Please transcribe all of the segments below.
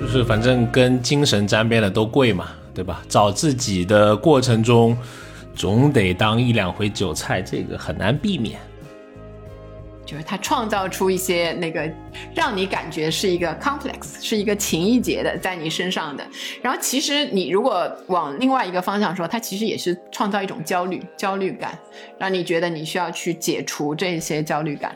就是反正跟精神沾边的都贵嘛，对吧？找自己的过程中，总得当一两回韭菜，这个很难避免。就是他创造出一些那个让你感觉是一个 complex，是一个情意结的在你身上的。然后其实你如果往另外一个方向说，它其实也是创造一种焦虑、焦虑感，让你觉得你需要去解除这些焦虑感。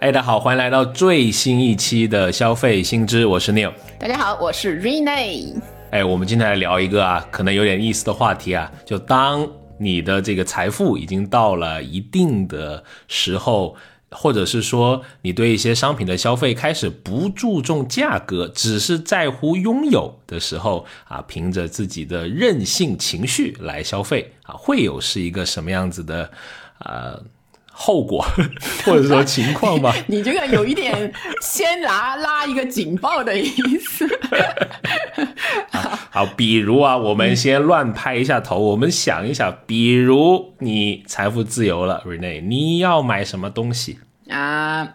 哎，大家好，欢迎来到最新一期的消费新知，我是 Neil。大家好，我是 Rene。哎，我们今天来聊一个啊，可能有点意思的话题啊，就当。你的这个财富已经到了一定的时候，或者是说你对一些商品的消费开始不注重价格，只是在乎拥有的时候啊，凭着自己的任性情绪来消费啊，会有是一个什么样子的啊？后果 或者说情况吧，你这个有一点先拉拉一个警报的意思。好，比如啊，我们先乱拍一下头，我们想一想，比如你财富自由了，Rene，你要买什么东西啊？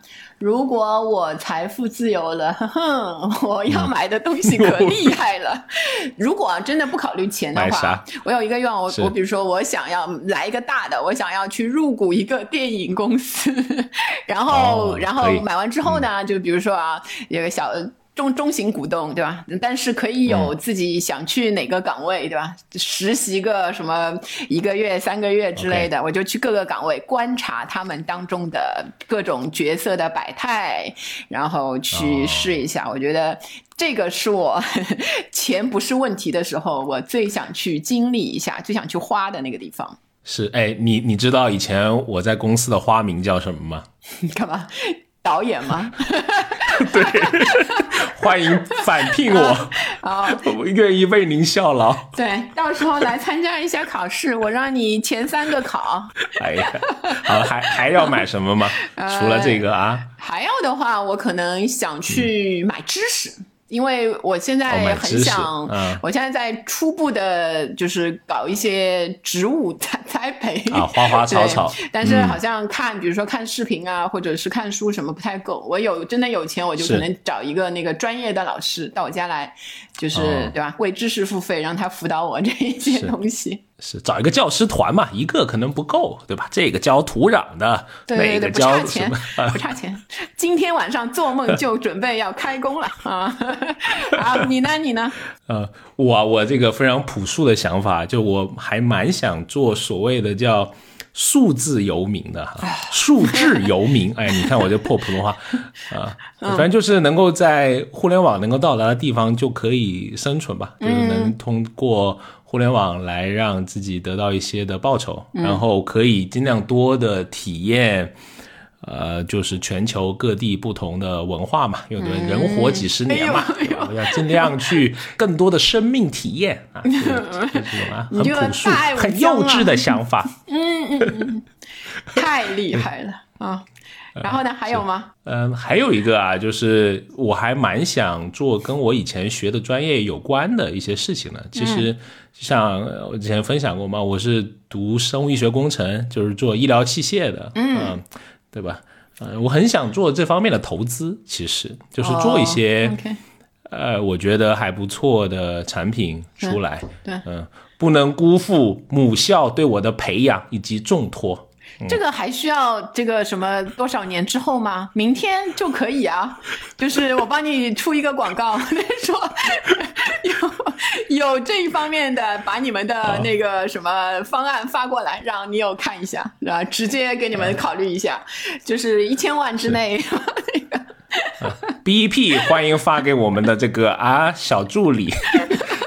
如果我财富自由了，呵呵，我要买的东西可厉害了。如果真的不考虑钱的话，我有一个愿望，我我比如说我想要来一个大的，我想要去入股一个电影公司，然后然后买完之后呢，就比如说啊，有个小。中中型股东对吧？但是可以有自己想去哪个岗位对吧？实习个什么一个月、三个月之类的，我就去各个岗位观察他们当中的各种角色的百态，然后去试一下。我觉得这个是我 钱不是问题的时候，我最想去经历一下、最想去花的那个地方。是哎，你你知道以前我在公司的花名叫什么吗？干嘛？导演吗？对，欢迎返聘我，我愿意为您效劳。对，到时候来参加一下考试，我让你前三个考。哎呀，好，还还要买什么吗？除了这个啊？还要的话，我可能想去买知识。因为我现在很想，我现在在初步的，就是搞一些植物栽 栽培啊，花花草草。但是好像看，比如说看视频啊，或者是看书什么不太够。我有真的有钱，我就可能找一个那个专业的老师到我家来，就是对吧？为知识付费，让他辅导我这一些东西。是找一个教师团嘛，一个可能不够，对吧？这个教土壤的，那个教什么？不差钱。今天晚上做梦就准备要开工了啊！啊，你呢？你呢？呃，我我这个非常朴素的想法，就我还蛮想做所谓的叫数字游民的哈，数字游民。哎，你看我这破普通话啊，反正就是能够在互联网能够到达的地方就可以生存吧，就是能通过。互联网来让自己得到一些的报酬，然后可以尽量多的体验，呃，就是全球各地不同的文化嘛。有的人活几十年嘛，要尽量去更多的生命体验啊，这种啊，很朴素、很幼稚的想法。嗯嗯嗯，太厉害了啊！然后呢？还有吗？嗯，还有一个啊，就是我还蛮想做跟我以前学的专业有关的一些事情的。其实，像我之前分享过嘛，我是读生物医学工程，就是做医疗器械的，嗯，对吧？嗯，我很想做这方面的投资，其实就是做一些，呃，我觉得还不错的产品出来。对，嗯，不能辜负母校对我的培养以及重托。这个还需要这个什么多少年之后吗？明天就可以啊，就是我帮你出一个广告，说 有有这一方面的，把你们的那个什么方案发过来，让你有看一下，啊，直接给你们考虑一下，就是一千万之内那个。B E P 欢迎发给我们的这个啊小助理。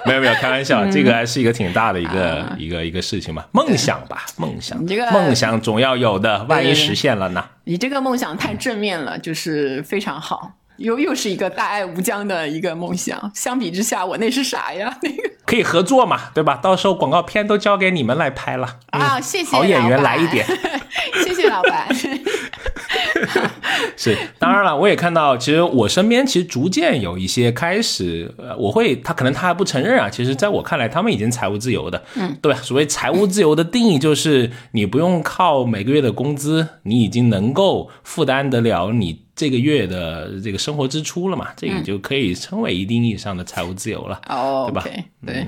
没有没有，开玩笑，这个还是一个挺大的一个一个一个事情嘛，梦想吧，梦想，你这个梦想总要有的，万一实现了呢？你这个梦想太正面了，就是非常好，又又是一个大爱无疆的一个梦想。相比之下，我那是啥呀？那个可以合作嘛，对吧？到时候广告片都交给你们来拍了啊！谢谢好演员来一点，谢谢老板。是，当然了，我也看到，其实我身边其实逐渐有一些开始，呃，我会他可能他还不承认啊，其实在我看来，他们已经财务自由的，嗯，对吧？所谓财务自由的定义，就是你不用靠每个月的工资，你已经能够负担得了你这个月的这个生活支出了嘛？这个就可以称为一定意义上的财务自由了，哦，对吧？对，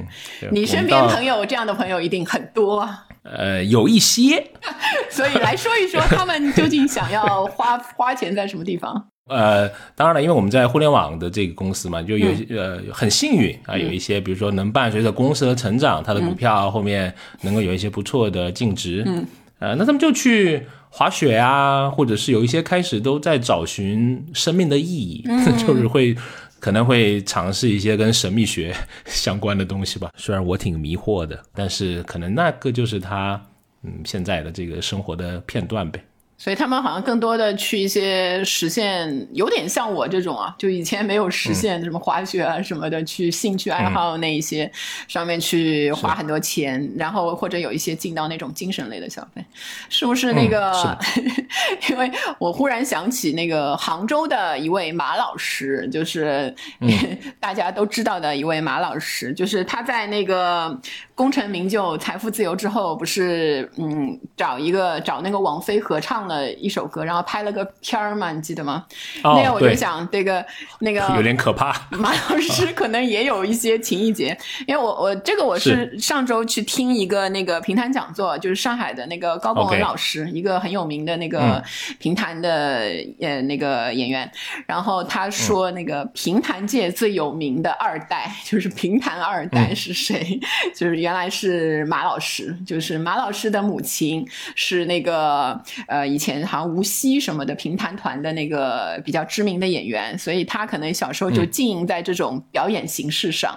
你身边朋友这样的朋友一定很多。呃，有一些，所以来说一说 他们究竟想要花花钱在什么地方？呃，当然了，因为我们在互联网的这个公司嘛，就有呃很幸运啊，有一些比如说能伴随着公司的成长，它的股票后面能够有一些不错的净值，嗯，呃，那他们就去滑雪啊，或者是有一些开始都在找寻生命的意义，就是会。可能会尝试一些跟神秘学 相关的东西吧，虽然我挺迷惑的，但是可能那个就是他嗯现在的这个生活的片段呗。所以他们好像更多的去一些实现，有点像我这种啊，就以前没有实现什么滑雪啊什么的，去兴趣爱好那一些上面去花很多钱，然后或者有一些进到那种精神类的消费，是不是那个？因为我忽然想起那个杭州的一位马老师，就是 大家都知道的一位马老师，就是他在那个。功成名就、财富自由之后，不是嗯找一个找那个王菲合唱了一首歌，然后拍了个片儿嘛？你记得吗？那样我就想，这个那个有点可怕。马老师可能也有一些情谊结，因为我我这个我是上周去听一个那个评弹讲座，就是上海的那个高博文老师，一个很有名的那个评弹的呃那个演员，然后他说那个评弹界最有名的二代就是评弹二代是谁？就是。原来是马老师，就是马老师的母亲是那个呃，以前好像无锡什么的评弹团的那个比较知名的演员，所以他可能小时候就经营在这种表演形式上，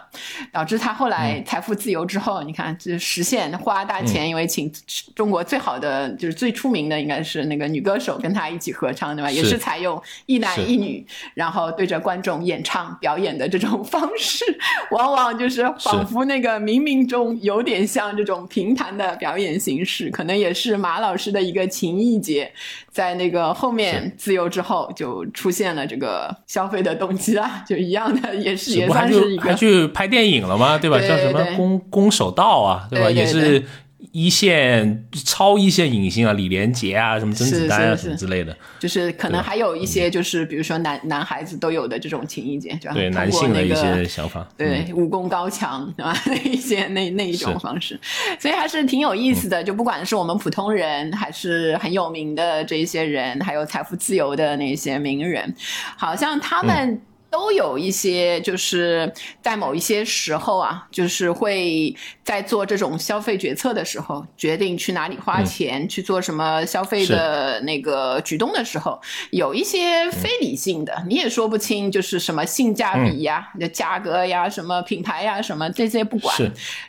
导致他后来财富自由之后，你看就实现花大钱，因为请中国最好的就是最出名的应该是那个女歌手跟他一起合唱，对吧？也是采用一男一女，然后对着观众演唱表演的这种方式，往往就是仿佛那个冥冥中。有点像这种评弹的表演形式，可能也是马老师的一个情谊节，在那个后面自由之后，就出现了这个消费的动机啊，就一样的，也是也算是一个还去拍电影了吗？对吧？叫什么攻攻守道啊，对吧？也是。一线超一线影星啊，李连杰啊，什么甄子丹啊，什么之类的，就是可能还有一些，就是比如说男男孩子都有的这种情谊节，对男性的一些想法，对武功高强对吧？那一些那那一种方式，所以还是挺有意思的。就不管是我们普通人，还是很有名的这些人，还有财富自由的那些名人，好像他们。都有一些，就是在某一些时候啊，就是会在做这种消费决策的时候，决定去哪里花钱，去做什么消费的那个举动的时候，有一些非理性的，你也说不清，就是什么性价比呀、的价格呀、什么品牌呀、什么这些不管，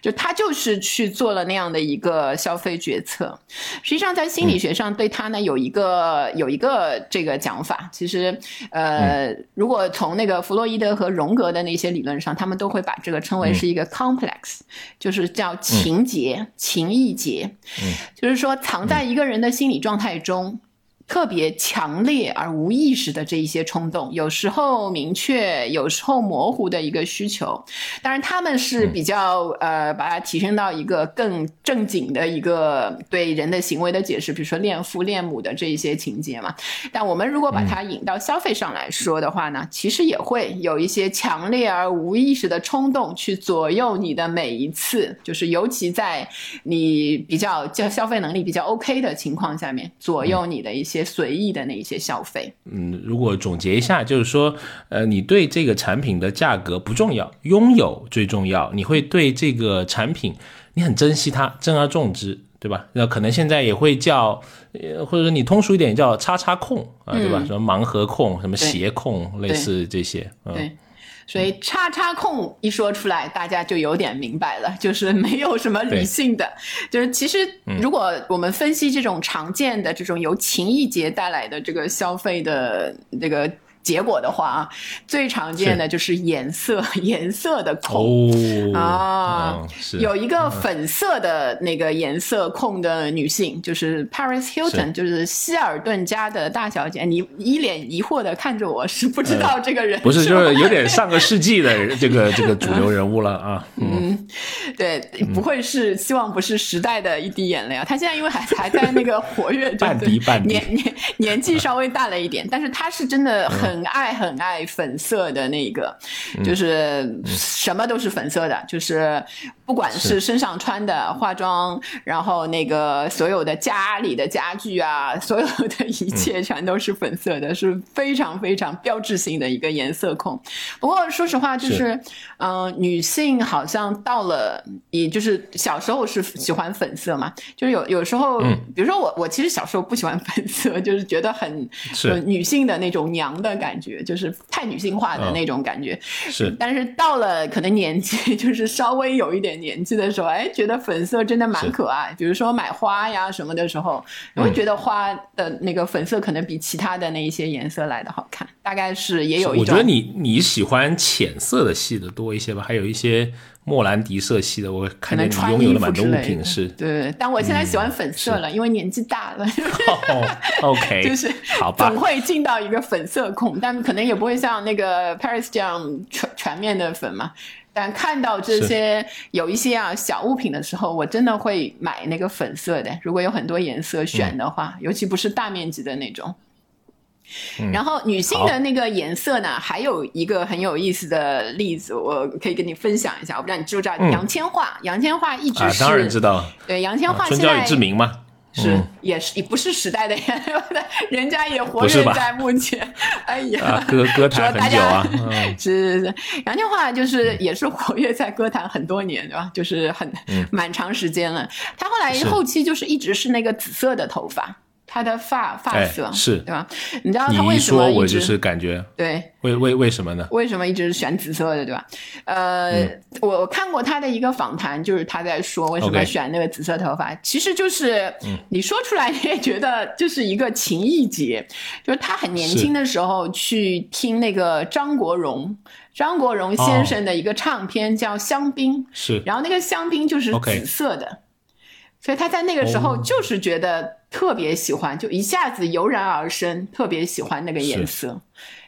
就他就是去做了那样的一个消费决策。实际上，在心理学上对他呢有一个有一个这个讲法，其实呃，如果从那个弗洛伊德和荣格的那些理论上，他们都会把这个称为是一个 complex，就是叫情节、情意结，就是说藏在一个人的心理状态中。特别强烈而无意识的这一些冲动，有时候明确，有时候模糊的一个需求。当然，他们是比较呃，把它提升到一个更正经的一个对人的行为的解释，比如说恋父恋母的这一些情节嘛。但我们如果把它引到消费上来说的话呢，其实也会有一些强烈而无意识的冲动去左右你的每一次，就是尤其在你比较叫消费能力比较 OK 的情况下面，左右你的一些。随意的那一些消费，嗯，如果总结一下，就是说，呃，你对这个产品的价格不重要，拥有最重要。你会对这个产品，你很珍惜它，珍而重之，对吧？那可能现在也会叫，或者说你通俗一点叫“叉叉控”啊，对吧？什么盲盒控，什么鞋控，类似这些，嗯。所以叉叉控一说出来，大家就有点明白了，就是没有什么理性的，就是其实如果我们分析这种常见的这种由情意节带来的这个消费的这个结果的话啊，最常见的就是颜色 颜色的控啊，有一个粉色的那个颜色控的女性，就是 Paris Hilton，就是希尔顿家的大小姐。你一脸疑惑的看着我，是不知道这个人？不是，就是有点上个世纪的这个 这个主流人物了啊。嗯，对，不会是希望不是时代的一滴眼泪啊。她现在因为还还在那个活跃，半滴半滴，年年年纪稍微大了一点，但是她是真的很。很爱很爱粉色的那个，就是什么都是粉色的，就是不管是身上穿的化妆，然后那个所有的家里的家具啊，所有的一切全都是粉色的，是非常非常标志性的一个颜色控。不过说实话，就是。嗯，女性好像到了，也就是小时候是喜欢粉色嘛，就是有有时候，比如说我我其实小时候不喜欢粉色，就是觉得很是。女性的那种娘的。感觉就是太女性化的那种感觉，是。但是到了可能年纪，就是稍微有一点年纪的时候，哎，觉得粉色真的蛮可爱。比如说买花呀什么的时候，你会觉得花的那个粉色可能比其他的那一些颜色来的好看。大概是也有一种。我觉得你你喜欢浅色的系的多一些吧，还有一些。莫兰迪色系的，我看见你拥有的蛮多物品是。对，但我现在喜欢粉色了，因为年纪大了。OK，就是好吧，总会进到一个粉色控，但可能也不会像那个 Paris 这样全全面的粉嘛。但看到这些有一些啊小物品的时候，我真的会买那个粉色的。如果有很多颜色选的话，尤其不是大面积的那种。然后女性的那个颜色呢，还有一个很有意思的例子，我可以跟你分享一下。我不知道你知不知道杨千嬅？杨千嬅一直是当然知道，对杨千嬅春娇与志明嘛，是也是也不是时代的 人家也活跃在目前。哎呀，歌歌坛很久啊，是是是，杨千嬅就是也是活跃在歌坛很多年，对吧？就是很蛮长时间了。她后来后期就是一直是那个紫色的头发。他的发发色是。对吧？你知道他为什么一直？我就是感觉对，为为为什么呢？为什么一直是选紫色的，对吧？呃，我看过他的一个访谈，就是他在说为什么选那个紫色头发，其实就是你说出来你也觉得就是一个情意结，就是他很年轻的时候去听那个张国荣，张国荣先生的一个唱片叫《香槟》，是，然后那个香槟就是紫色的，所以他在那个时候就是觉得。特别喜欢，就一下子油然而生，特别喜欢那个颜色，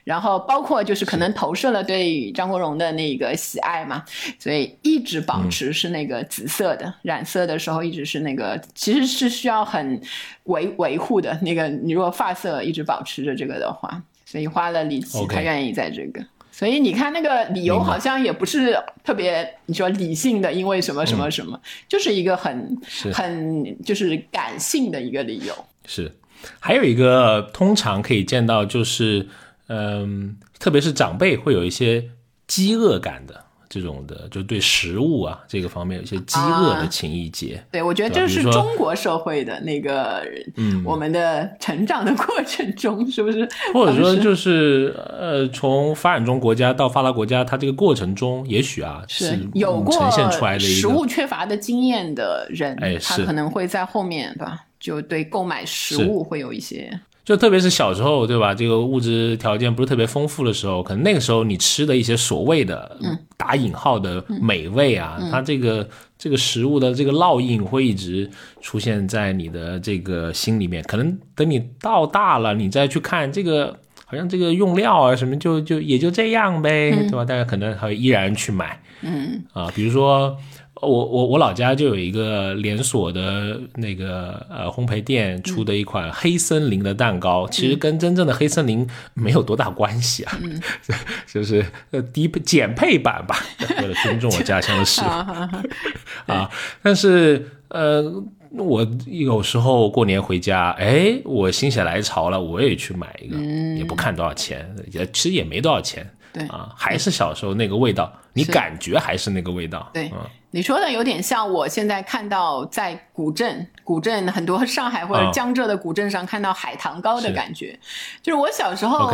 然后包括就是可能投射了对张国荣的那个喜爱嘛，所以一直保持是那个紫色的染色的时候一直是那个，其实是需要很维维护的那个，你如果发色一直保持着这个的话，所以花了力气，他愿意在这个。所以你看那个理由好像也不是特别，你说理性的，因为什么什么什么，就是一个很很就是感性的一个理由。是，还有一个通常可以见到，就是嗯，特别是长辈会有一些饥饿感的。这种的，就对食物啊这个方面有一些饥饿的情谊结。对，我觉得这是中国社会的那个，嗯，我们的成长的过程中，是不是？或者说，就是呃，从发展中国家到发达国家，它这个过程中，也许啊是有过呈现出来的食物缺乏的经验的人，哎，他可能会在后面，对吧？就对购买食物会有一些。就特别是小时候，对吧？这个物质条件不是特别丰富的时候，可能那个时候你吃的一些所谓的打引号的美味啊，它这个这个食物的这个烙印会一直出现在你的这个心里面。可能等你到大了，你再去看这个，好像这个用料啊什么，就就也就这样呗，对吧？大家可能还依然去买，嗯啊，比如说。我我我老家就有一个连锁的那个呃烘焙店出的一款黑森林的蛋糕，其实跟真正的黑森林没有多大关系啊，就是呃低减配版吧，为了尊重我家乡的食物 啊。但是呃，我有时候过年回家，哎，我心血来潮了，我也去买一个，也不看多少钱，也其实也没多少钱。对啊，还是小时候那个味道，你感觉还是那个味道。对，你说的有点像我现在看到在古镇，古镇很多上海或者江浙的古镇上看到海棠糕的感觉，就是我小时候，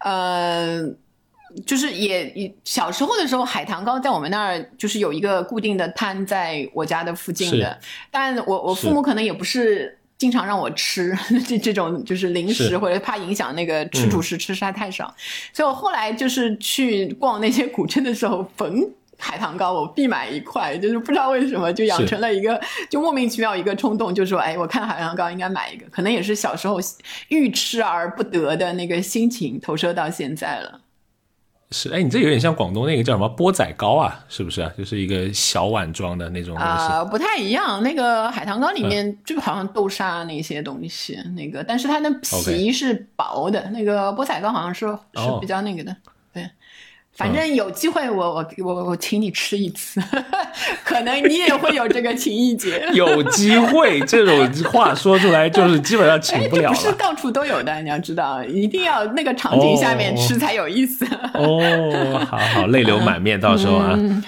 呃，就是也也小时候的时候，海棠糕在我们那儿就是有一个固定的摊，在我家的附近的，但我我父母可能也不是。经常让我吃 这这种就是零食，或者怕影响那个吃主食吃实在太少，所以我后来就是去逛那些古镇的时候，逢海棠糕我必买一块，就是不知道为什么就养成了一个就莫名其妙一个冲动，就说哎，我看海棠糕应该买一个，可能也是小时候欲吃而不得的那个心情投射到现在了。是，哎，你这有点像广东那个叫什么钵仔糕啊，是不是啊？就是一个小碗装的那种东西。啊，不太一样。那个海棠糕里面就好像豆沙那些东西，那个，但是它的皮是薄的。那个钵仔糕好像是是比较那个的。反正有机会，我我我我请你吃一次，可能你也会有这个情谊节。有机会这种话说出来，就是基本上请不了了。不是到处都有的，你要知道，一定要那个场景下面吃才有意思。哦，好好，泪流满面，到时候啊，嗯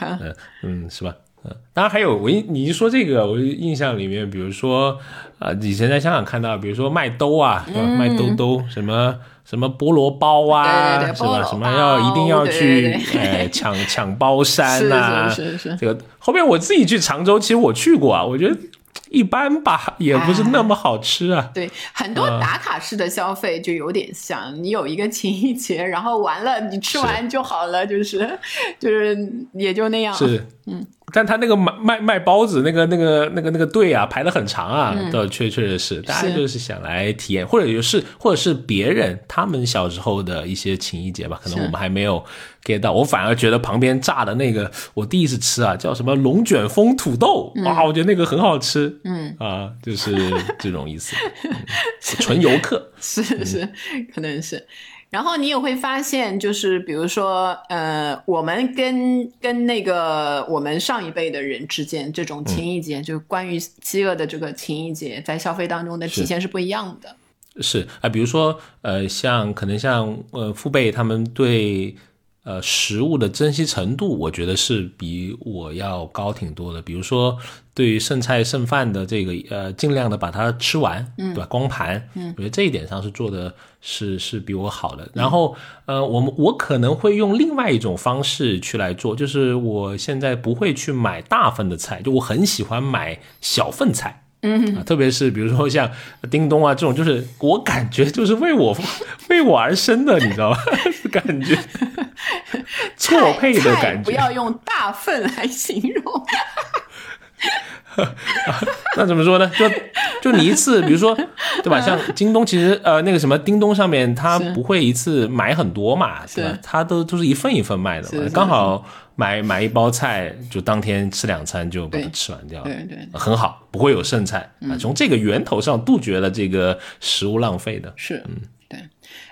嗯，是吧？嗯，当然还有我一你一说这个，我印象里面，比如说啊，以前在香港看到，比如说卖兜啊？卖兜兜什么。什么菠萝包啊，是吧？什么要一定要去哎抢抢包山呐？是是是。这个后面我自己去常州，其实我去过啊，我觉得一般吧，也不是那么好吃啊。对，很多打卡式的消费就有点像，你有一个情谊节，然后完了你吃完就好了，就是就是也就那样。是，嗯。但他那个卖卖卖包子那个那个那个那个队啊排的很长啊，倒确确实是，大家就是想来体验，或者就是或者是别人他们小时候的一些情谊节吧，可能我们还没有 get 到。我反而觉得旁边炸的那个，我第一次吃啊，叫什么龙卷风土豆，哇，我觉得那个很好吃，嗯。啊，就是这种意思，纯游客。是是，可能是。然后你也会发现，就是比如说，呃，我们跟跟那个我们上一辈的人之间这种情谊节，就关于饥饿的这个情谊节，在消费当中的体现是不一样的。是啊，比如说，呃，像可能像呃父辈他们对。呃，食物的珍惜程度，我觉得是比我要高挺多的。比如说，对于剩菜剩饭的这个，呃，尽量的把它吃完，嗯，对吧？光盘，嗯，我觉得这一点上是做的是是比我好的。然后，呃，我们我可能会用另外一种方式去来做，就是我现在不会去买大份的菜，就我很喜欢买小份菜。嗯，特别是比如说像叮咚啊这种，就是我感觉就是为我为我而生的，你知道吧？感觉 错配的感觉。不要用大份来形容。那怎么说呢？就就你一次，比如说，对吧？像京东，其实呃，那个什么叮咚上面，它不会一次买很多嘛，对吧？它都都是一份一份卖的嘛，刚好。买买一包菜，就当天吃两餐就把它吃完掉了，对对，很好，不会有剩菜啊。从这个源头上杜绝了这个食物浪费的。是，嗯，对。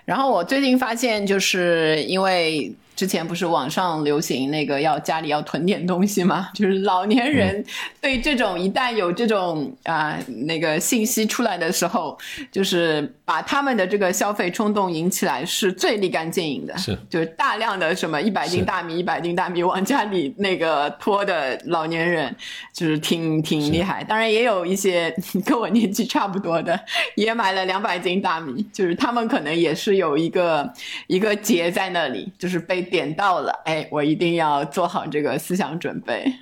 然后我最近发现，就是因为。之前不是网上流行那个要家里要囤点东西吗？就是老年人对这种一旦有这种啊那个信息出来的时候，就是把他们的这个消费冲动引起来是最立竿见影的。是，就是大量的什么一百斤大米、一百斤大米往家里那个拖的老年人，就是挺挺厉害。当然也有一些跟我年纪差不多的，也买了两百斤大米，就是他们可能也是有一个一个结在那里，就是被。点到了，哎，我一定要做好这个思想准备。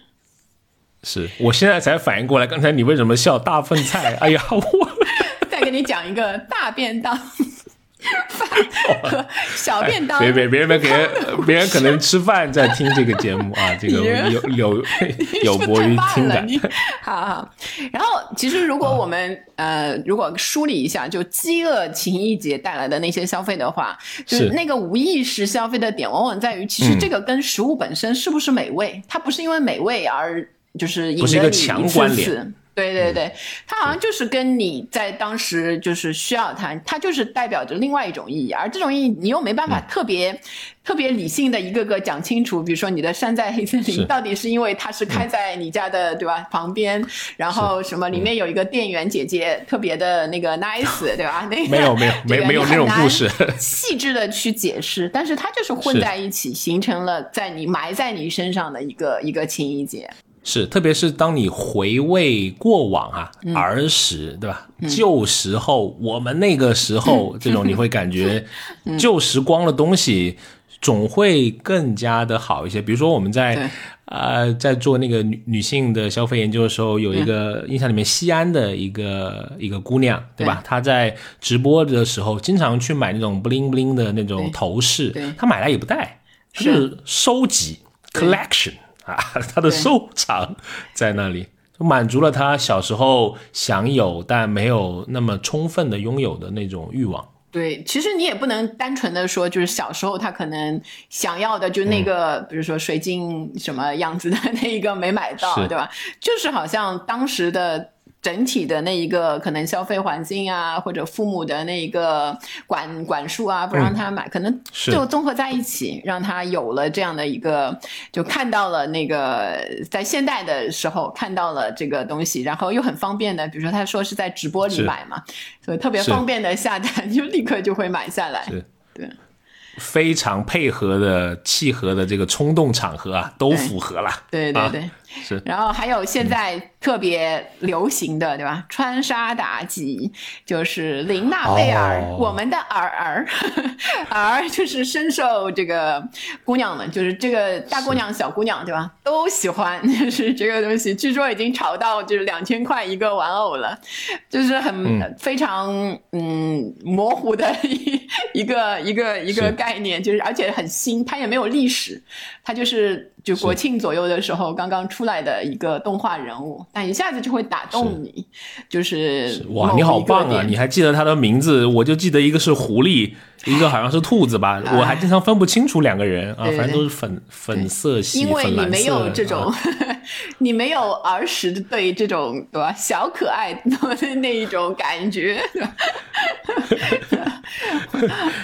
是我现在才反应过来，刚才你为什么笑大粪菜？哎呀，我 再给你讲一个大便当。小便当，别别别人别人别人可能吃饭在听这个节目啊，这个有有有博于听的。好好，然后其实如果我们呃如果梳理一下，就饥饿情谊节带来的那些消费的话，就是那个无意识消费的点，往往在于其实这个跟食物本身是不是美味，它不是因为美味而就是不是一个强关联。对对对，它好像就是跟你在当时就是需要它，它就是代表着另外一种意义，而这种意义你又没办法特别特别理性的一个个讲清楚。比如说你的山寨黑森林到底是因为它是开在你家的对吧？旁边，然后什么里面有一个店员姐姐特别的那个 nice 对吧？那没有没有没没有那种故事，细致的去解释，但是它就是混在一起，形成了在你埋在你身上的一个一个情谊节。是，特别是当你回味过往啊，儿时，对吧？旧时候，我们那个时候，这种你会感觉 旧时光的东西，总会更加的好一些。比如说我们在呃在做那个女女性的消费研究的时候，有一个印象里面西安的一个一个姑娘，对吧？她在直播的时候经常去买那种 bling bling 的那种头饰，她买来也不戴，是。收集 collection 啊，他的收藏在那里。就满足了他小时候享有但没有那么充分的拥有的那种欲望。对，其实你也不能单纯的说，就是小时候他可能想要的，就那个，比如说水晶什么样子的 那一个没买到，对吧？就是好像当时的。整体的那一个可能消费环境啊，或者父母的那一个管管束啊，不让他买，可能就综合在一起，让他有了这样的一个，就看到了那个在现代的时候看到了这个东西，然后又很方便的，比如说他说是在直播里买嘛，所以特别方便的下单，就立刻就会买下来，对。非常配合的契合的这个冲动场合啊，都符合了。对对对，是。然后还有现在特别流行的，对吧？穿沙妲己就是琳娜贝尔，我们的儿 儿儿就是深受这个姑娘们，就是这个大姑娘、小姑娘，对吧？都喜欢，就是这个东西。据说已经炒到就是两千块一个玩偶了，就是很非常嗯模糊的 一一个一个一个。概念就是，而且很新，它也没有历史，它就是就国庆左右的时候刚刚出来的一个动画人物，但一下子就会打动你，就是哇，你好棒啊！你还记得他的名字？我就记得一个是狐狸，一个好像是兔子吧，我还经常分不清楚两个人啊，反正都是粉粉色系，因为你没有这种，你没有儿时对这种对吧小可爱的那一种感觉，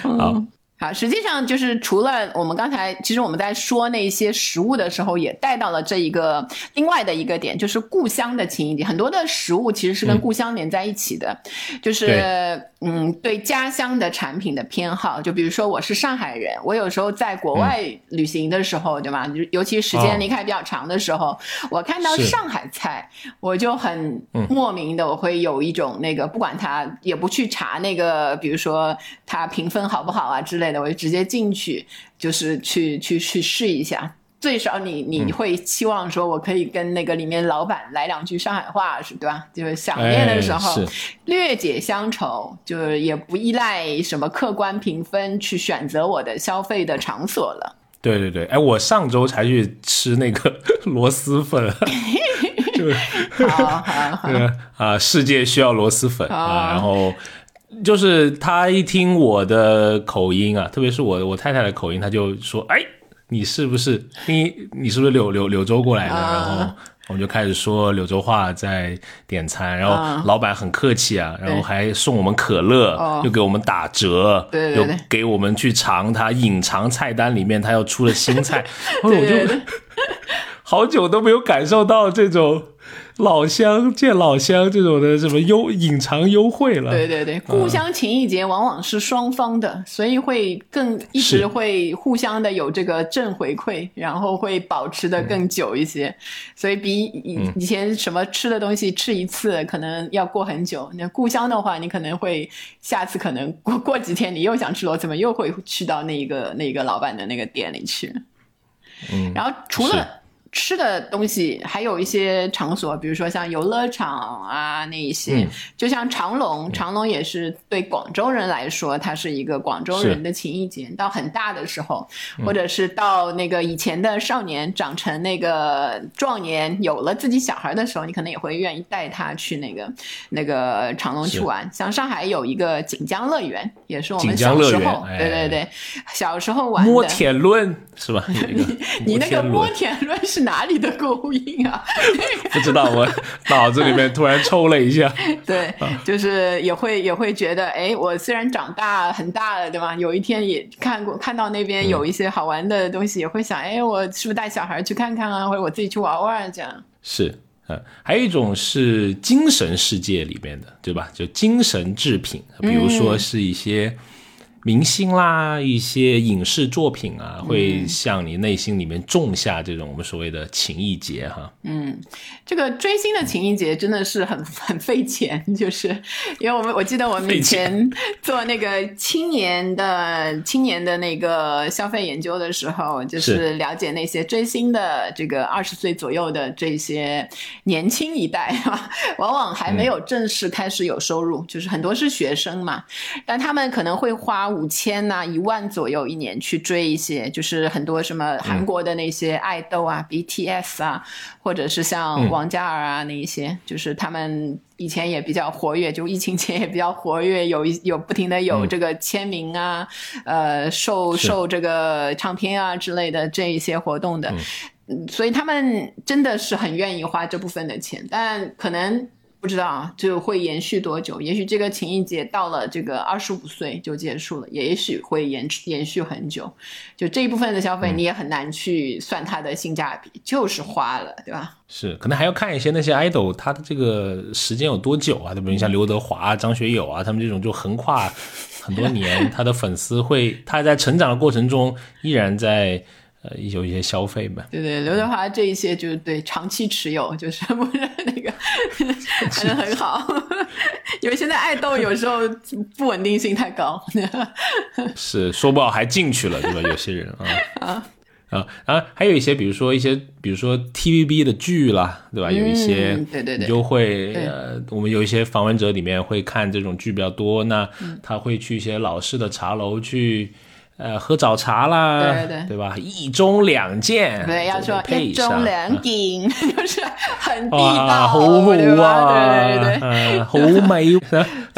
好。好，实际上就是除了我们刚才，其实我们在说那些食物的时候，也带到了这一个另外的一个点，就是故乡的情谊点。很多的食物其实是跟故乡连在一起的，就是嗯，对家乡的产品的偏好。就比如说我是上海人，我有时候在国外旅行的时候，对吧？尤其时间离开比较长的时候，我看到上海菜，我就很莫名的，我会有一种那个，不管它也不去查那个，比如说它评分好不好啊之类。我就直接进去，就是去去去试一下。最少你你会期望说，我可以跟那个里面老板来两句上海话，是对吧？就是想念的时候略解乡愁，就是也不依赖什么客观评分去选择我的消费的场所了。对对对，哎，我上周才去吃那个 螺蛳粉，就是好好好 啊，世界需要螺蛳粉啊，然后。就是他一听我的口音啊，特别是我我太太的口音，他就说：“哎，你是不是你你是不是柳柳柳州过来的？”然后我们就开始说柳州话在点餐，然后老板很客气啊，然后还送我们可乐，又给我们打折，又给我们去尝他隐藏菜单里面他要出的新菜，我就 好久都没有感受到这种。老乡见老乡这种的什么优隐藏优惠了？对对对，故乡情谊节往往是双方的，所以会更一直会互相的有这个正回馈，然后会保持的更久一些。所以比以以前什么吃的东西吃一次可能要过很久，那故乡的话，你可能会下次可能过过几天你又想吃螺蛳粉，又会去到那一个那个老板的那个店里去。嗯，然后除了。吃的东西还有一些场所，比如说像游乐场啊，那一些，就像长隆，长隆也是对广州人来说，它是一个广州人的情谊节。到很大的时候，或者是到那个以前的少年长成那个壮年，有了自己小孩的时候，你可能也会愿意带他去那个那个长隆去玩。像上海有一个锦江乐园，也是我们小时候，对对对，小时候玩的。摸铁轮是吧？你 你那个摸铁轮是。是哪里的勾引啊？不知道，我脑子里面突然抽了一下。对，就是也会也会觉得，哎，我虽然长大很大了，对吧？有一天也看过看到那边有一些好玩的东西，也会想，哎，我是不是带小孩去看看啊？或者我自己去玩玩这样。是，嗯，还有一种是精神世界里面的，对吧？就精神制品，比如说是一些。明星啦，一些影视作品啊，会向你内心里面种下这种我们所谓的情谊结哈。嗯，这个追星的情谊结真的是很 很费钱，就是因为我们我记得我们以前做那个青年的青年的那个消费研究的时候，就是了解那些追星的这个二十岁左右的这些年轻一代啊，往往还没有正式开始有收入，就是很多是学生嘛，但他们可能会花。五千呐，一万左右一年去追一些，就是很多什么韩国的那些爱豆啊，BTS 啊，或者是像王嘉尔啊那一些，就是他们以前也比较活跃，就疫情前也比较活跃，有一有不停的有这个签名啊，呃，售售这个唱片啊之类的这一些活动的，所以他们真的是很愿意花这部分的钱，但可能。不知道啊，就会延续多久？也许这个情谊节到了这个二十五岁就结束了，也许会延延续很久。就这一部分的消费，你也很难去算它的性价比，就是花了，对吧？是，可能还要看一些那些 idol 他的这个时间有多久啊？对不对？像刘德华、张学友啊，他们这种就横跨很多年，他的粉丝会他在成长的过程中依然在。呃，有一些消费吧。对对，刘德华这一些就是对长期持有，就是不是那个，还是很好。因为现在爱豆有时候不稳定性太高。是说不好还进去了，对吧？有些人啊 啊啊，还有一些，比如说一些，比如说 TVB 的剧啦，对吧？有一些，对对对，就会呃，我们有一些访问者里面会看这种剧比较多，那他会去一些老式的茶楼去。呃，喝早茶啦，对对对吧？一盅两件，对，要说一盅两件，就是很地道，好好啊，对对对，好美。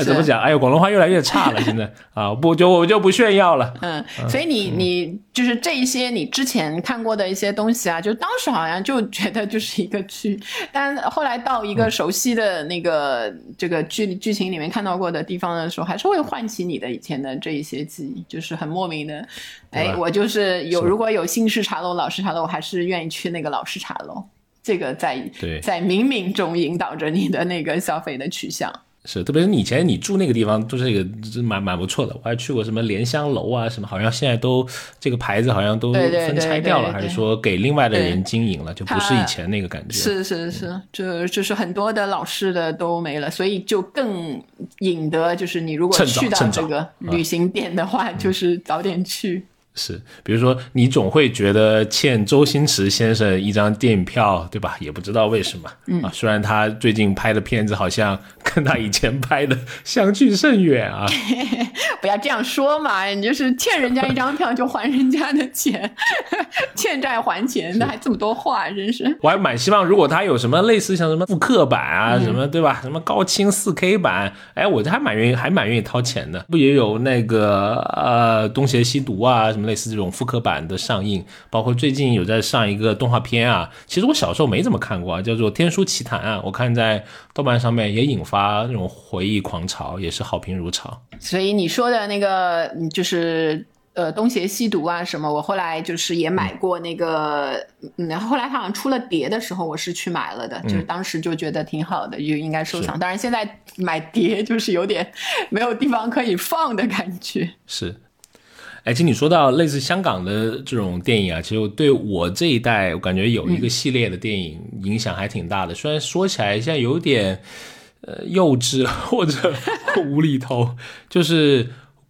怎么讲？哎呦，广东话越来越差了，现在啊，不就我就不炫耀了。嗯，所以你你就是这一些你之前看过的一些东西啊，就当时好像就觉得就是一个剧，但后来到一个熟悉的那个这个剧剧情里面看到过的地方的时候，还是会唤起你的以前的这一些记忆，就是很莫名的。哎，我就是有，如果有新式茶楼、老式茶楼，我还是愿意去那个老式茶楼。这个在在冥冥中引导着你的那个消费的取向。是，特别是你以前你住那个地方，都是一个蛮蛮不错的。我还去过什么莲香楼啊，什么好像现在都这个牌子好像都分拆掉了，还是说给另外的人经营了，就不是以前那个感觉。是是是，就就是很多的老式的都没了，所以就更引得就是你如果去到这个旅行点的话，就是早点去。是，比如说你总会觉得欠周星驰先生一张电影票，对吧？也不知道为什么啊。虽然他最近拍的片子好像 跟他以前拍的相距甚远啊。不要这样说嘛，你就是欠人家一张票就还人家的钱，欠债还钱，那还这么多话，真是。我还蛮希望，如果他有什么类似像什么复刻版啊，什么对吧？什么高清四 K 版，哎，我这还蛮愿意，还蛮愿意掏钱的。不也有那个呃东邪西毒啊？什么类似这种复刻版的上映，包括最近有在上一个动画片啊，其实我小时候没怎么看过啊，叫做《天书奇谭》啊，我看在豆瓣上面也引发那种回忆狂潮，也是好评如潮。所以你说的那个就是呃东邪西毒啊什么，我后来就是也买过那个，嗯，后来他好像出了碟的时候，我是去买了的，就是当时就觉得挺好的，就应该收藏。当然现在买碟就是有点 没有地方可以放的感觉。是。哎，其实你说到类似香港的这种电影啊，其实对我这一代，我感觉有一个系列的电影影响还挺大的。虽然说起来现在有点呃幼稚 或者无厘头，就是《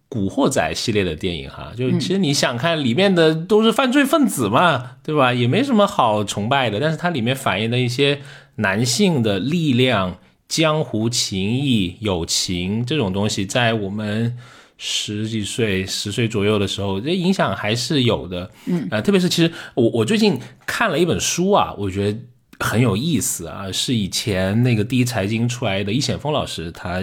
古惑仔》系列的电影哈，就其实你想看里面的都是犯罪分子嘛，对吧？也没什么好崇拜的，但是它里面反映的一些男性的力量、江湖情谊、友情这种东西，在我们。十几岁、十岁左右的时候，这影响还是有的。嗯，呃，特别是其实我我最近看了一本书啊，我觉得很有意思啊，是以前那个第一财经出来的易显峰老师他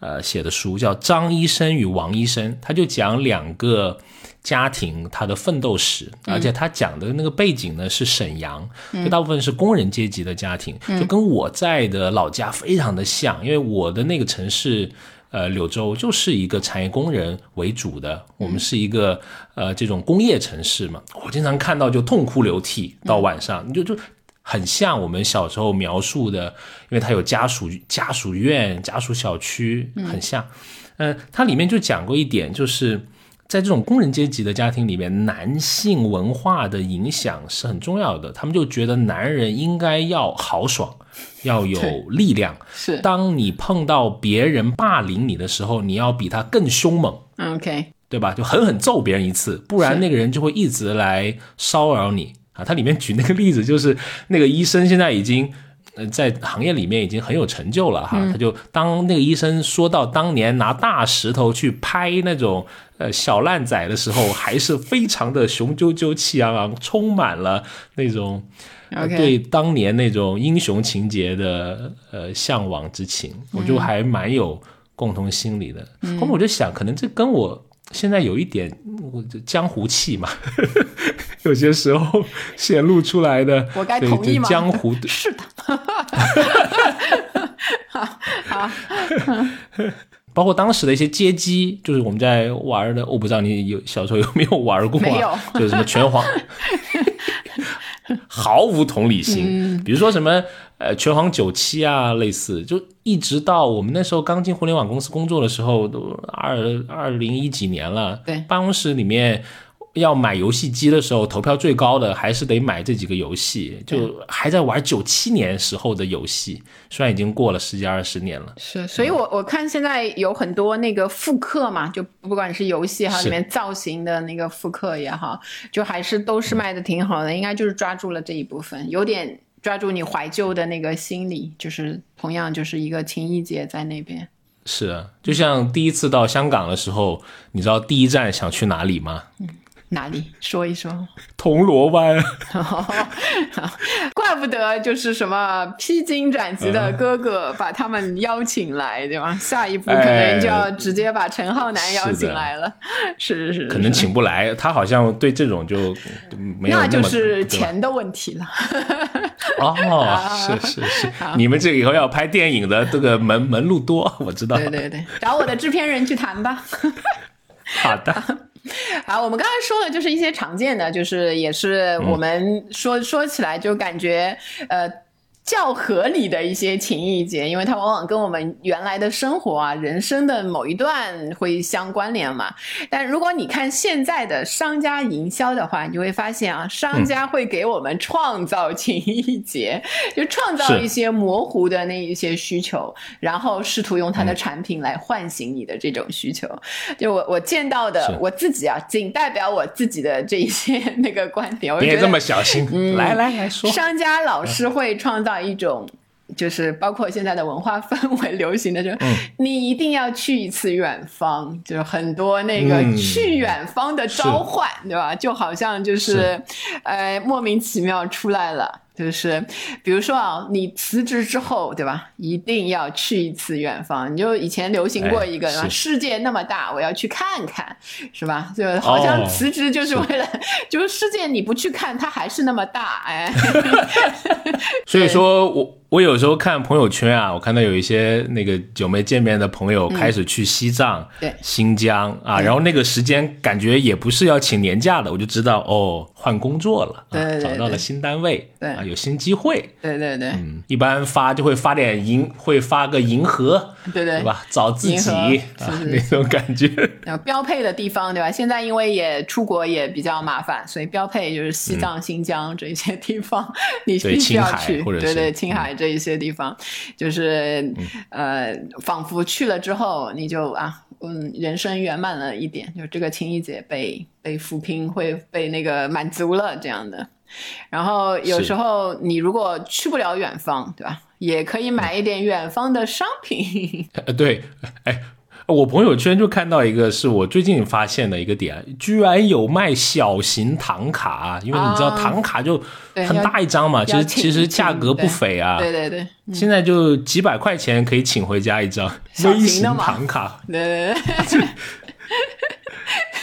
呃写的书，叫《张医生与王医生》，他就讲两个家庭他的奋斗史，而且他讲的那个背景呢是沈阳，就大部分是工人阶级的家庭，就跟我在的老家非常的像，因为我的那个城市。呃，柳州就是一个产业工人为主的，我们是一个呃这种工业城市嘛。我经常看到就痛哭流涕，到晚上你就就很像我们小时候描述的，因为它有家属家属院、家属小区，很像。嗯，它里面就讲过一点，就是在这种工人阶级的家庭里面，男性文化的影响是很重要的。他们就觉得男人应该要豪爽，要有力量。是，当你碰到别人霸凌你的时候，你要比他更凶猛。OK，对吧？就狠狠揍别人一次，不然那个人就会一直来骚扰你啊。他里面举那个例子，就是那个医生现在已经。呃，在行业里面已经很有成就了哈，他就当那个医生说到当年拿大石头去拍那种呃小烂仔的时候，还是非常的雄赳赳气昂昂，充满了那种对当年那种英雄情节的呃向往之情，我就还蛮有共同心理的。后面我就想，可能这跟我。现在有一点我江湖气嘛，有些时候显露出来的，我该同意吗？江湖 是的，好，包括当时的一些街机，就是我们在玩的，我不知道你有小时候有没有玩过，没有，就是什么拳皇。毫无同理心，比如说什么呃拳皇九七啊，类似，就一直到我们那时候刚进互联网公司工作的时候，都二二零一几年了，对，办公室里面。要买游戏机的时候，投票最高的还是得买这几个游戏，就还在玩九七年时候的游戏，虽然已经过了十几二十年了。是，所以我我看现在有很多那个复刻嘛，就不管是游戏哈里面造型的那个复刻也好，就还是都是卖的挺好的，应该就是抓住了这一部分，有点抓住你怀旧的那个心理，就是同样就是一个情谊节在那边。是啊，就像第一次到香港的时候，你知道第一站想去哪里吗？嗯。哪里说一说？铜锣湾，怪不得就是什么披荆斩棘的哥哥把他们邀请来，对吧？下一步可能就要直接把陈浩南邀请来了，是是是，可能请不来，他好像对这种就没有那就是钱的问题了。哦，是是是，你们这以后要拍电影的这个门门路多，我知道。对对对，找我的制片人去谈吧。好的。好，我们刚才说的就是一些常见的，就是也是我们说说起来就感觉呃。较合理的一些情谊节，因为它往往跟我们原来的生活啊、人生的某一段会相关联嘛。但如果你看现在的商家营销的话，你会发现啊，商家会给我们创造情谊节，就创造一些模糊的那一些需求，然后试图用他的产品来唤醒你的这种需求。就我我见到的，我自己啊，仅代表我自己的这一些 那个观点。我别这么小心，来来来说，商家老是会创造。一种就是 包括现在的文化氛围流行的，就你一定要去一次远方，就是很多那个去远方的召唤，对吧？就好像就是呃莫名其妙出来了。就是，比如说啊，你辞职之后，对吧？一定要去一次远方。你就以前流行过一个，世界那么大，我要去看看，是吧？就好像辞职就是为了，就是世界你不去看，它还是那么大，哎。所以说我。我有时候看朋友圈啊，我看到有一些那个久没见面的朋友开始去西藏、对。新疆啊，然后那个时间感觉也不是要请年假的，我就知道哦，换工作了，对找到了新单位，对。啊，有新机会，对对对，嗯，一般发就会发点银，会发个银河，对对，对吧？找自己啊那种感觉。标配的地方对吧？现在因为也出国也比较麻烦，所以标配就是西藏、新疆这些地方，你必须要去，对对，青海。这一些地方，就是呃，仿佛去了之后，你就啊，嗯，人生圆满了一点，就这个情谊节被被抚平，会被那个满足了这样的。然后有时候你如果去不了远方，对吧？也可以买一点远方的商品。呃，对，哎。我朋友圈就看到一个，是我最近发现的一个点，居然有卖小型唐卡，因为你知道唐卡就很大一张嘛，其实其实价格不菲啊。对对对，现在就几百块钱可以请回家一张微型唐卡。对对对。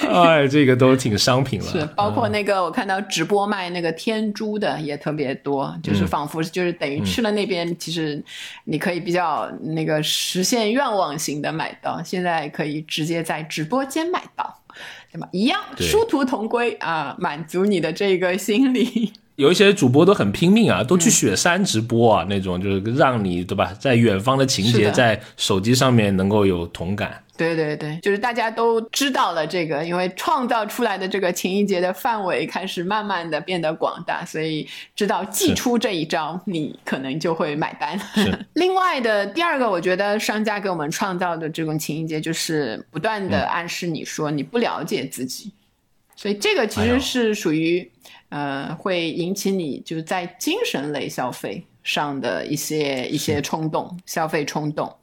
哎，这个都挺商品了，是包括那个我看到直播卖那个天珠的也特别多，就是仿佛就是等于去了那边，其实你可以比较那个实现愿望型的买到，现在可以直接在直播间买到，对吧？一样殊途同归啊，满足你的这个心理。有一些主播都很拼命啊，都去雪山直播啊，那种就是让你对吧，在远方的情节在手机上面能够有同感。对对对，就是大家都知道了这个，因为创造出来的这个情谊节的范围开始慢慢的变得广大，所以知道祭出这一招，你可能就会买单。另外的第二个，我觉得商家给我们创造的这种情谊节，就是不断的暗示你说你不了解自己，所以这个其实是属于呃会引起你就是在精神类消费上的一些一些冲动，消费冲动。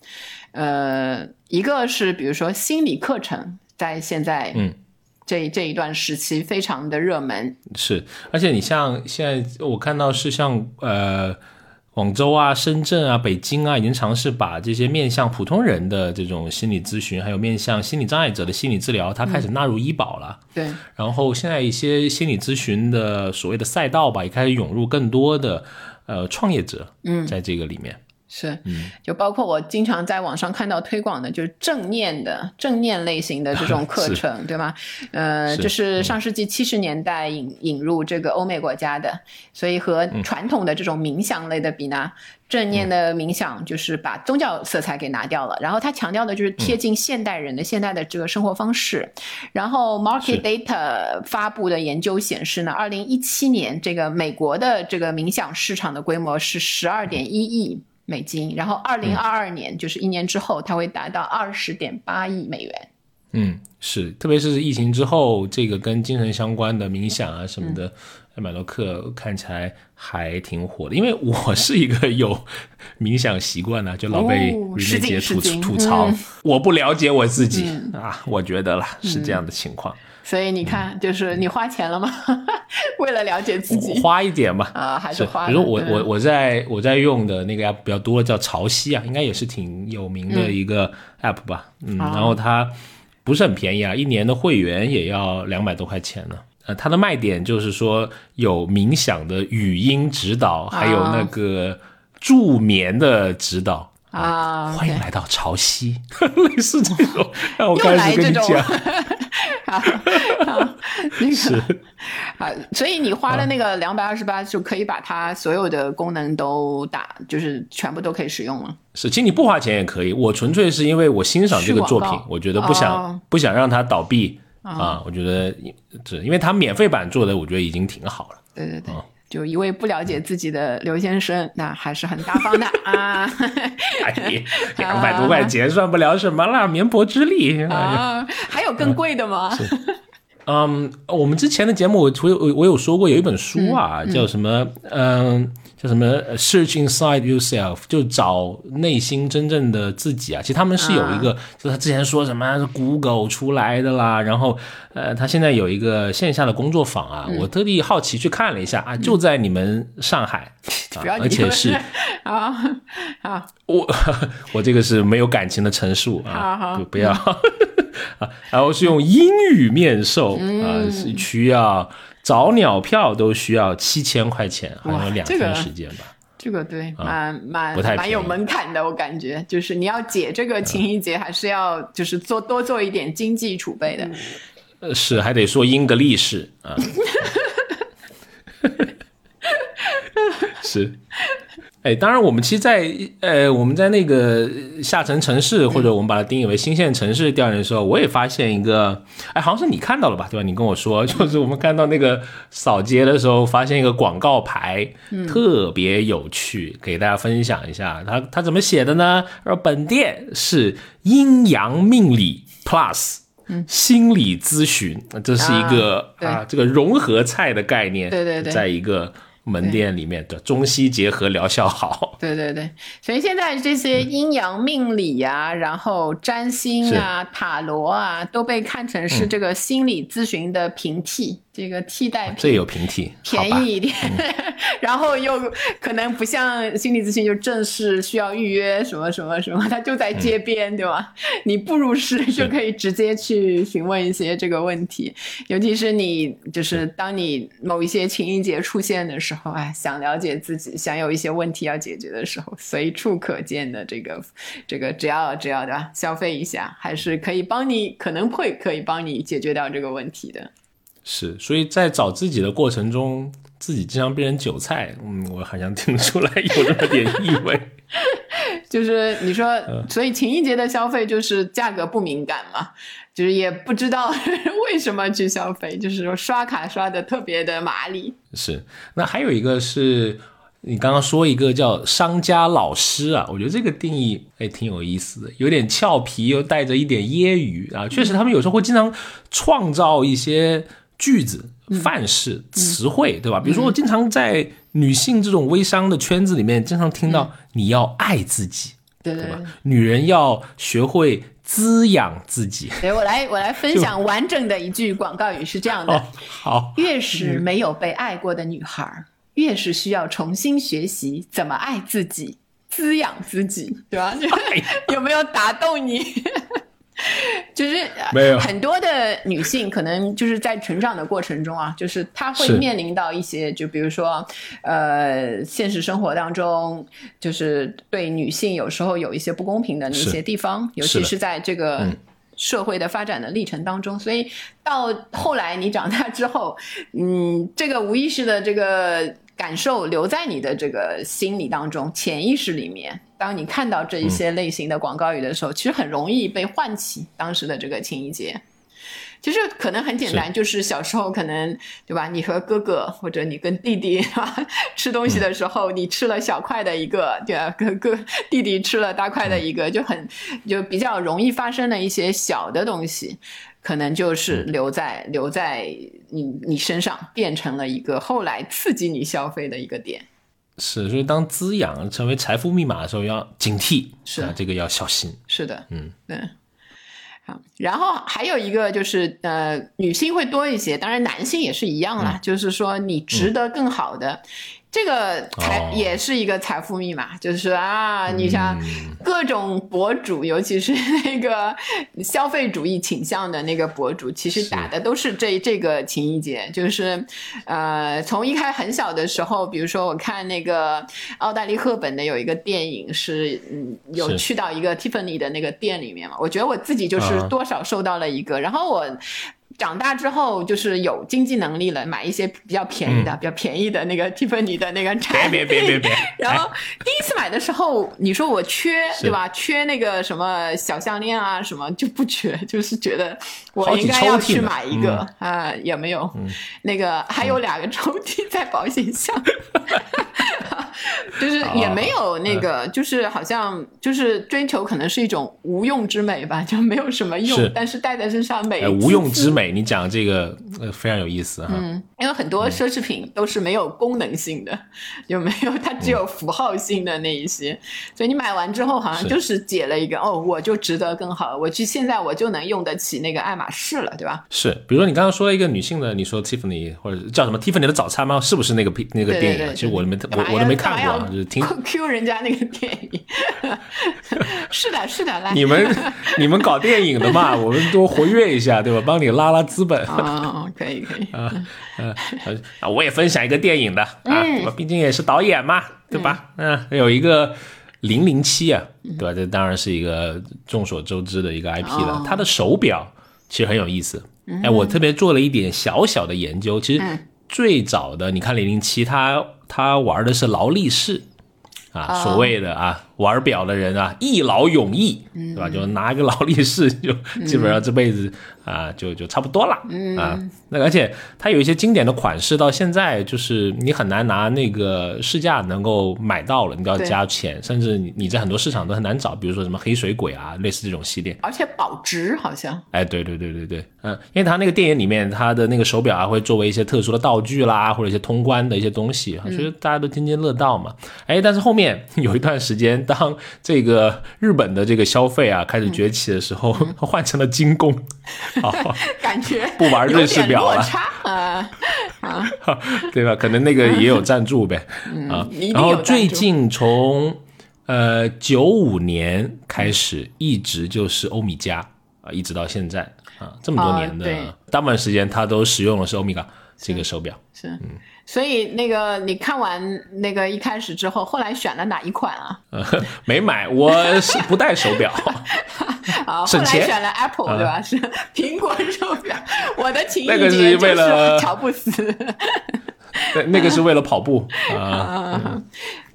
呃，一个是比如说心理课程，在现在嗯这这一段时期非常的热门，是，而且你像现在我看到是像呃广州啊、深圳啊、北京啊，已经尝试把这些面向普通人的这种心理咨询，还有面向心理障碍者的心理治疗，它开始纳入医保了。对，然后现在一些心理咨询的所谓的赛道吧，也开始涌入更多的呃创业者，嗯，在这个里面。是，就包括我经常在网上看到推广的，就是正念的正念类型的这种课 程，对吗？呃，就是上世纪七十年代引引入这个欧美国家的，所以和传统的这种冥想类的比呢，正念的冥想就是把宗教色彩给拿掉了，然后它强调的就是贴近现代人的现代的这个生活方式。然后 Market Data 发布的研究显示呢，二零一七年这个美国的这个冥想市场的规模是十二点一亿。美金，然后二零二二年就是一年之后，它会达到二十点八亿美元。嗯，是，特别是疫情之后，这个跟精神相关的冥想啊什么的，嗯、马洛克看起来还挺火的。因为我是一个有冥想习惯的，就老被瑞姐吐吐槽，我不了解我自己啊，我觉得啦是这样的情况。所以你看，就是你花钱了吗？为了了解自己，花一点吧。啊，还是花。比如我我我在我在用的那个 app 比较多，叫潮汐啊，应该也是挺有名的一个 app 吧。嗯，然后它不是很便宜啊，一年的会员也要两百多块钱呢。呃，它的卖点就是说有冥想的语音指导，还有那个助眠的指导啊。欢迎来到潮汐，类似这种。我开始跟你讲。啊，那个啊，所以你花了那个两百二十八，就可以把它所有的功能都打，就是全部都可以使用了。是，其实你不花钱也可以。我纯粹是因为我欣赏这个作品，我觉得不想不想让它倒闭啊。我觉得这，因为它免费版做的，我觉得已经挺好了。对对对。就一位不了解自己的刘先生，那还是很大方的啊！哎，两百多块钱算不了什么了，绵薄之力啊！还有更贵的吗？嗯，我们之前的节目我我我有说过，有一本书啊，叫什么？嗯。叫什么？Search inside yourself，就找内心真正的自己啊！其实他们是有一个，就他之前说什么 Google 出来的啦，然后呃，他现在有一个线下的工作坊啊，我特地好奇去看了一下啊，就在你们上海，而且是 啊啊，我我这个是没有感情的陈述啊，不要 啊，然后是用英语面授啊，是需要。找鸟票都需要七千块钱，好像两天时间吧。这个对，蛮蛮蛮有门槛的，我感觉就是你要解这个情谊节，还是要就是做多做一点经济储备的。呃，是还得说英格利士啊。是。哎，当然，我们其实，在呃，我们在那个下沉城市，或者我们把它定义为新线城市调研的时候，我也发现一个，哎，好像是你看到了吧，对吧？你跟我说，就是我们看到那个扫街的时候，发现一个广告牌，特别有趣，给大家分享一下。它它怎么写的呢？说本店是阴阳命理 Plus，心理咨询，这是一个啊，这个融合菜的概念，对对对，在一个。门店里面的中西结合疗效好，对对对，所以现在这些阴阳命理啊，然后占星啊、塔罗啊，都被看成是这个心理咨询的平替。这个替代最有平替，便宜一点，然后又可能不像心理咨询就正式需要预约什么什么什么，它就在街边，对吧？你步入室就可以直接去询问一些这个问题，尤其是你就是当你某一些情节出现的时候，哎，想了解自己，想有一些问题要解决的时候，随处可见的这个这个，只要只要对吧？消费一下，还是可以帮你，可能会可以帮你解决掉这个问题的。是，所以在找自己的过程中，自己经常变成韭菜，嗯，我好像听出来有那么点意味。就是你说，所以情人节的消费就是价格不敏感嘛，就是也不知道 为什么去消费，就是说刷卡刷的特别的麻利。是，那还有一个是你刚刚说一个叫商家老师啊，我觉得这个定义哎挺有意思的，有点俏皮又带着一点揶揄啊。确实，他们有时候会经常创造一些句子、范式、词汇，对吧？比如说，我经常在女性这种微商的圈子里面，经常听到你要爱自己。对吧？女人要学会滋养自己。对我来，我来分享完整的一句广告语是这样的：好，越是没有被爱过的女孩，越是需要重新学习怎么爱自己、滋养自己，对吧？有没有打动你？就是没有很多的女性可能就是在成长的过程中啊，就是她会面临到一些，就比如说，呃，现实生活当中，就是对女性有时候有一些不公平的那些地方，尤其是在这个社会的发展的历程当中，所以到后来你长大之后，嗯，这个无意识的这个。感受留在你的这个心理当中，潜意识里面。当你看到这一些类型的广告语的时候，其实很容易被唤起当时的这个情谊节。其实可能很简单，就是小时候可能对吧？你和哥哥或者你跟弟弟吃东西的时候，你吃了小块的一个，对吧？哥哥弟弟吃了大块的一个，就很就比较容易发生的一些小的东西。可能就是留在留在你你身上，变成了一个后来刺激你消费的一个点。是，所以当滋养成为财富密码的时候，要警惕，是啊这个要小心。是的，嗯，对。好，然后还有一个就是，呃，女性会多一些，当然男性也是一样啦，就是说你值得更好的。这个财也是一个财富密码，就是啊，你像各种博主，尤其是 那个消费主义倾向的那个博主，其实打的都是这这个情谊节，就是呃，从一开很小的时候，比如说我看那个奥黛丽·赫本的有一个电影是，嗯，有去到一个 Tiffany 的那个店里面嘛，我觉得我自己就是多少受到了一个，然后我。长大之后就是有经济能力了，买一些比较便宜的、比较便宜的那个 Tiffany 的那个产品。别别别别别！然后第一次买的时候，你说我缺对吧？缺那个什么小项链啊什么就不缺，就是觉得我应该要去买一个啊，也没有？那个还有两个抽屉在保险箱。就是也没有那个，就是好像就是追求可能是一种无用之美吧，就没有什么用，但是戴在身上美。无用之美，你讲这个呃非常有意思哈。嗯，因为很多奢侈品都是没有功能性的，有没有？它只有符号性的那一些，所以你买完之后好像就是解了一个哦，我就值得更好，我去现在我就能用得起那个爱马仕了，对吧？是，比如说你刚刚说一个女性的，你说 Tiffany 或者叫什么 Tiffany 的早餐吗？是不是那个那个电影？其实我都没我我都没看。看过，就是听 Q 人家那个电影，是的，是的，来，你们你们搞电影的嘛，我们多活跃一下，对吧？帮你拉拉资本啊，可以可以啊，呃啊，我也分享一个电影的啊，我毕竟也是导演嘛，对吧？嗯，有一个零零七啊，对吧？这当然是一个众所周知的一个 IP 了。它的手表其实很有意思，哎，我特别做了一点小小的研究，其实。最早的，你看零零七，他他玩的是劳力士，啊，所谓的啊。玩表的人啊，一劳永逸，对吧？就拿一个劳力士，就基本上这辈子啊，就就差不多了啊。那而且它有一些经典的款式，到现在就是你很难拿那个市价能够买到了，你都要加钱，甚至你你在很多市场都很难找。比如说什么黑水鬼啊，类似这种系列，而且保值好像。哎，对对对对对，嗯，因为它那个电影里面，它的那个手表啊，会作为一些特殊的道具啦，或者一些通关的一些东西，所以大家都津津乐道嘛。哎，但是后面有一段时间。当这个日本的这个消费啊开始崛起的时候，换成了精工，感觉 不玩瑞士表了啊。啊，对吧？可能那个也有赞助呗啊。然后最近从呃九五年开始，一直就是欧米伽啊，一直到现在啊，这么多年的大部分时间，他都使用的是欧米伽这个手表，是。嗯。所以那个你看完那个一开始之后，后来选了哪一款啊？没买，我是不戴手表。啊，后来选了 Apple 对吧？是苹果手表。我的情那个是为了乔布斯。那那个是为了跑步啊。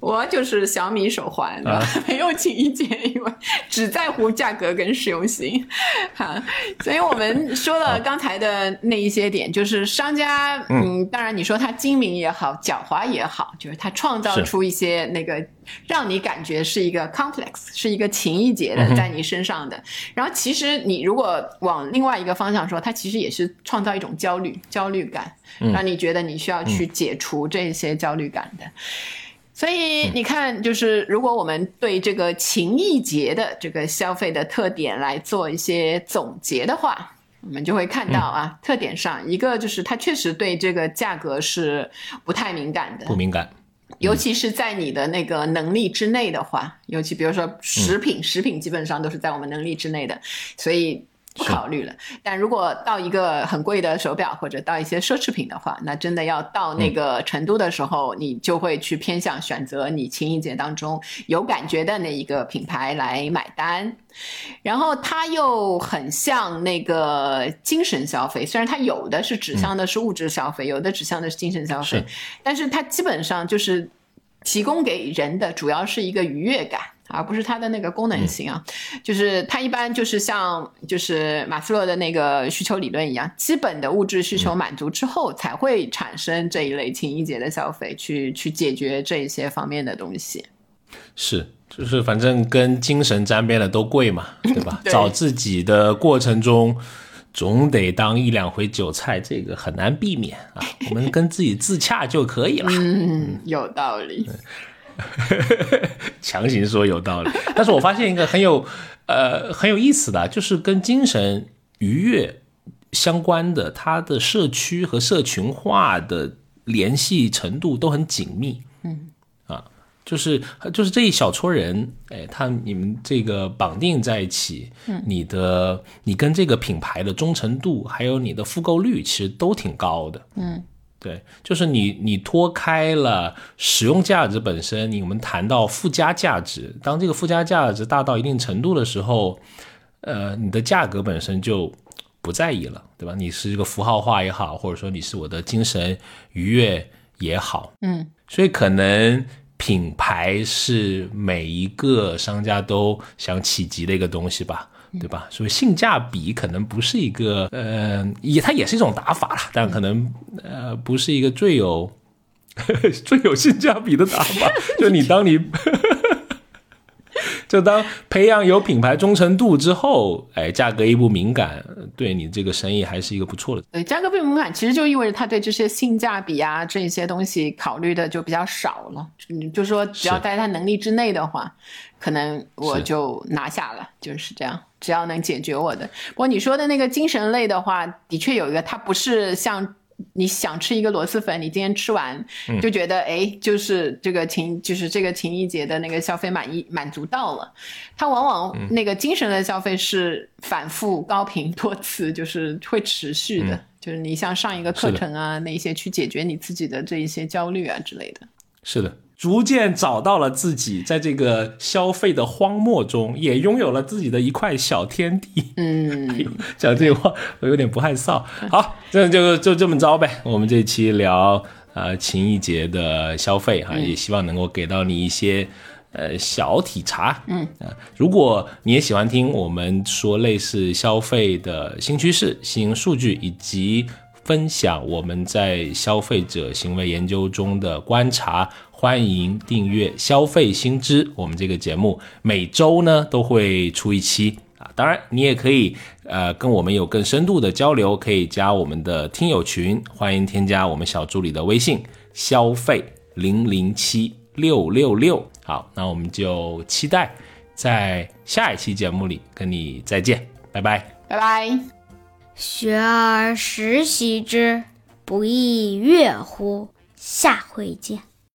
我就是小米手环，没有情意结，因为只在乎价格跟实用性。哈，所以我们说了刚才的那一些点，就是商家，嗯，当然你说他精明也好，狡猾也好，就是他创造出一些那个让你感觉是一个 complex，是一个情意结的在你身上的。然后其实你如果往另外一个方向说，它其实也是创造一种焦虑、焦虑感，让你觉得你需要去解除这些焦虑感的。所以你看，就是如果我们对这个情意节的这个消费的特点来做一些总结的话，我们就会看到啊，特点上一个就是它确实对这个价格是不太敏感的，不敏感，尤其是在你的那个能力之内的话，尤其比如说食品，食品基本上都是在我们能力之内的，所以。不考虑了，但如果到一个很贵的手表或者到一些奢侈品的话，那真的要到那个程度的时候，你就会去偏向选择你情意节当中有感觉的那一个品牌来买单。然后它又很像那个精神消费，虽然它有的是指向的是物质消费，有的指向的是精神消费，但是它基本上就是提供给人的主要是一个愉悦感。而不是它的那个功能性啊，就是它一般就是像就是马斯洛的那个需求理论一样，基本的物质需求满足之后，才会产生这一类情意节的消费，去去解决这一些方面的东西。是，就是反正跟精神沾边的都贵嘛，对吧？找自己的过程中，总得当一两回韭菜，这个很难避免啊。我们跟自己自洽就可以了。嗯，有道理。强行说有道理，但是我发现一个很有呃很有意思的，就是跟精神愉悦相关的，它的社区和社群化的联系程度都很紧密。嗯，啊，就是就是这一小撮人，哎，他你们这个绑定在一起，嗯，你的你跟这个品牌的忠诚度，还有你的复购率，其实都挺高的。嗯。对，就是你，你脱开了使用价值本身，你们谈到附加价值，当这个附加价值大到一定程度的时候，呃，你的价格本身就不在意了，对吧？你是一个符号化也好，或者说你是我的精神愉悦也好，嗯，所以可能品牌是每一个商家都想企及的一个东西吧。对吧？所以性价比可能不是一个，呃，也它也是一种打法了，但可能呃不是一个最有 最有性价比的打法。就你当你，就当培养有品牌忠诚度之后，哎，价格一不敏感，对你这个生意还是一个不错的。对，价格不敏感，其实就意味着他对这些性价比啊这些东西考虑的就比较少了。嗯，就说只要在他能力之内的话，可能我就拿下了，就是这样。只要能解决我的，不过你说的那个精神类的话，的确有一个，它不是像你想吃一个螺蛳粉，你今天吃完就觉得哎，就是这个情，就是这个情谊节的那个消费满意满足到了。它往往那个精神的消费是反复高频多次，就是会持续的，就是你像上一个课程啊，那些去解决你自己的这一些焦虑啊之类的。是的。逐渐找到了自己在这个消费的荒漠中，也拥有了自己的一块小天地。嗯，讲这话我有点不害臊。好，这就就这么着呗。我们这期聊呃情谊节的消费哈，也希望能够给到你一些呃小体察。嗯啊，如果你也喜欢听我们说类似消费的新趋势、新数据，以及分享我们在消费者行为研究中的观察。欢迎订阅《消费新知》，我们这个节目每周呢都会出一期啊。当然，你也可以呃跟我们有更深度的交流，可以加我们的听友群，欢迎添加我们小助理的微信“消费零零七六六六”。好，那我们就期待在下一期节目里跟你再见，拜拜，拜拜。学而时习之，不亦说乎？下回见。